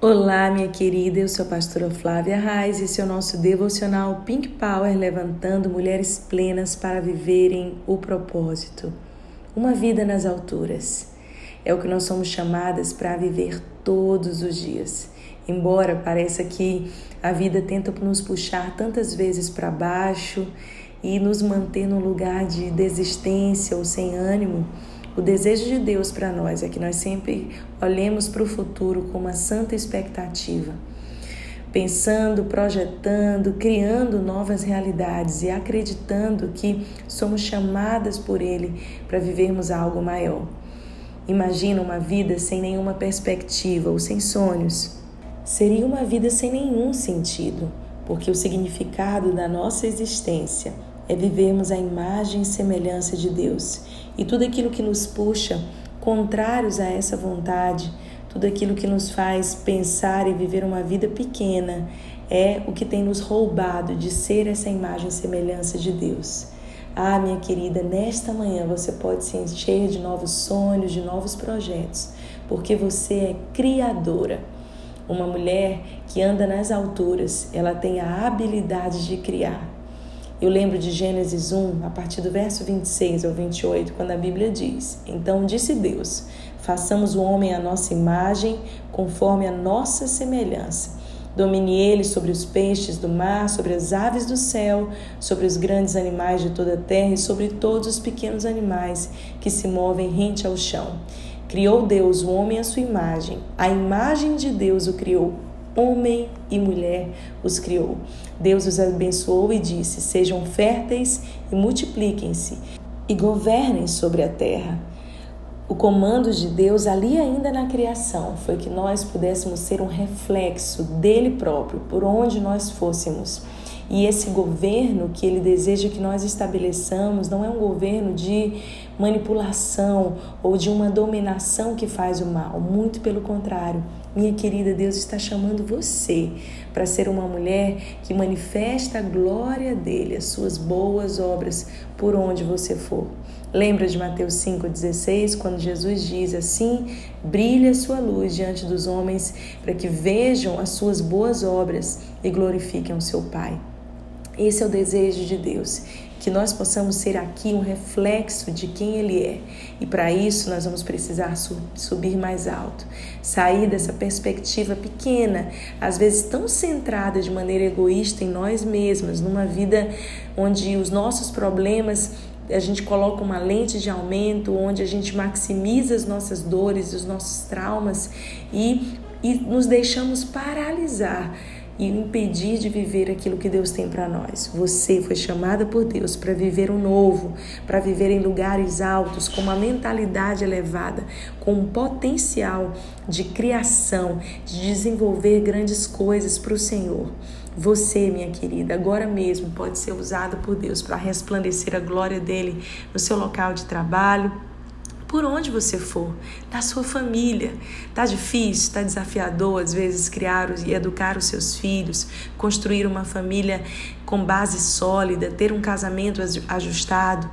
Olá, minha querida, eu sou a pastora Flávia Reis e esse é o nosso devocional Pink Power levantando mulheres plenas para viverem o propósito. Uma vida nas alturas. É o que nós somos chamadas para viver todos os dias. Embora pareça que a vida tenta nos puxar tantas vezes para baixo e nos manter num lugar de desistência ou sem ânimo, o desejo de Deus para nós é que nós sempre olhemos para o futuro com uma santa expectativa, pensando, projetando, criando novas realidades e acreditando que somos chamadas por Ele para vivermos algo maior. Imagina uma vida sem nenhuma perspectiva ou sem sonhos. Seria uma vida sem nenhum sentido, porque o significado da nossa existência é vivermos a imagem e semelhança de Deus. E tudo aquilo que nos puxa contrários a essa vontade, tudo aquilo que nos faz pensar e viver uma vida pequena, é o que tem nos roubado de ser essa imagem e semelhança de Deus. Ah, minha querida, nesta manhã você pode se encher de novos sonhos, de novos projetos, porque você é criadora. Uma mulher que anda nas alturas, ela tem a habilidade de criar. Eu lembro de Gênesis 1, a partir do verso 26 ao 28, quando a Bíblia diz: Então disse Deus: Façamos o homem à nossa imagem, conforme a nossa semelhança. Domine ele sobre os peixes do mar, sobre as aves do céu, sobre os grandes animais de toda a terra e sobre todos os pequenos animais que se movem rente ao chão. Criou Deus o homem à sua imagem. A imagem de Deus o criou homem e mulher os criou. Deus os abençoou e disse: Sejam férteis e multipliquem-se e governem sobre a terra. O comando de Deus ali ainda na criação foi que nós pudéssemos ser um reflexo dele próprio, por onde nós fôssemos. E esse governo que ele deseja que nós estabeleçamos não é um governo de manipulação ou de uma dominação que faz o mal, muito pelo contrário. Minha querida, Deus está chamando você para ser uma mulher que manifesta a glória dele, as suas boas obras por onde você for. Lembra de Mateus 5,16, quando Jesus diz assim: brilhe a sua luz diante dos homens, para que vejam as suas boas obras e glorifiquem o seu Pai. Esse é o desejo de Deus, que nós possamos ser aqui um reflexo de quem Ele é. E para isso nós vamos precisar subir mais alto, sair dessa perspectiva pequena, às vezes tão centrada de maneira egoísta em nós mesmas, numa vida onde os nossos problemas a gente coloca uma lente de aumento, onde a gente maximiza as nossas dores, os nossos traumas e, e nos deixamos paralisar e impedir de viver aquilo que Deus tem para nós. Você foi chamada por Deus para viver o novo, para viver em lugares altos, com uma mentalidade elevada, com um potencial de criação, de desenvolver grandes coisas para o Senhor. Você, minha querida, agora mesmo pode ser usada por Deus para resplandecer a glória dele no seu local de trabalho, por onde você for, na sua família. Tá difícil, tá desafiador às vezes criar e educar os seus filhos, construir uma família com base sólida, ter um casamento ajustado.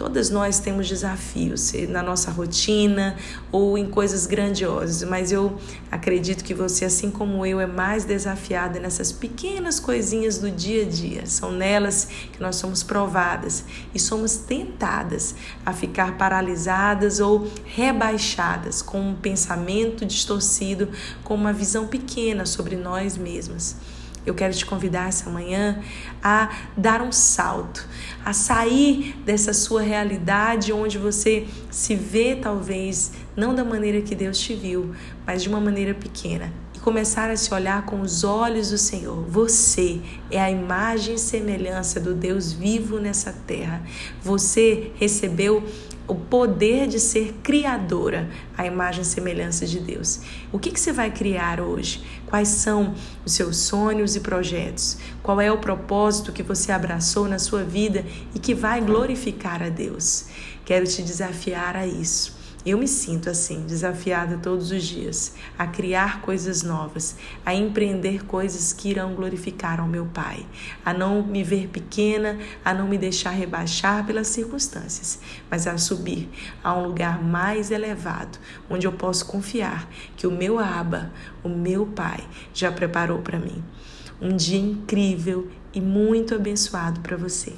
Todas nós temos desafios na nossa rotina ou em coisas grandiosas, mas eu acredito que você, assim como eu, é mais desafiada nessas pequenas coisinhas do dia a dia. São nelas que nós somos provadas e somos tentadas a ficar paralisadas ou rebaixadas com um pensamento distorcido, com uma visão pequena sobre nós mesmas. Eu quero te convidar essa manhã a dar um salto, a sair dessa sua realidade onde você se vê talvez não da maneira que Deus te viu, mas de uma maneira pequena começar a se olhar com os olhos do Senhor. Você é a imagem e semelhança do Deus vivo nessa terra. Você recebeu o poder de ser criadora, a imagem e semelhança de Deus. O que, que você vai criar hoje? Quais são os seus sonhos e projetos? Qual é o propósito que você abraçou na sua vida e que vai glorificar a Deus? Quero te desafiar a isso Eu me sinto assim, desafiada todos os dias a criar coisas novas, a empreender coisas que irão glorificar ao meu Pai, a não me ver pequena, a não me deixar rebaixar pelas circunstâncias, mas a subir a um lugar mais elevado, onde eu posso confiar que o meu Aba, o meu Pai, já preparou para mim. Um dia incrível e muito abençoado para você.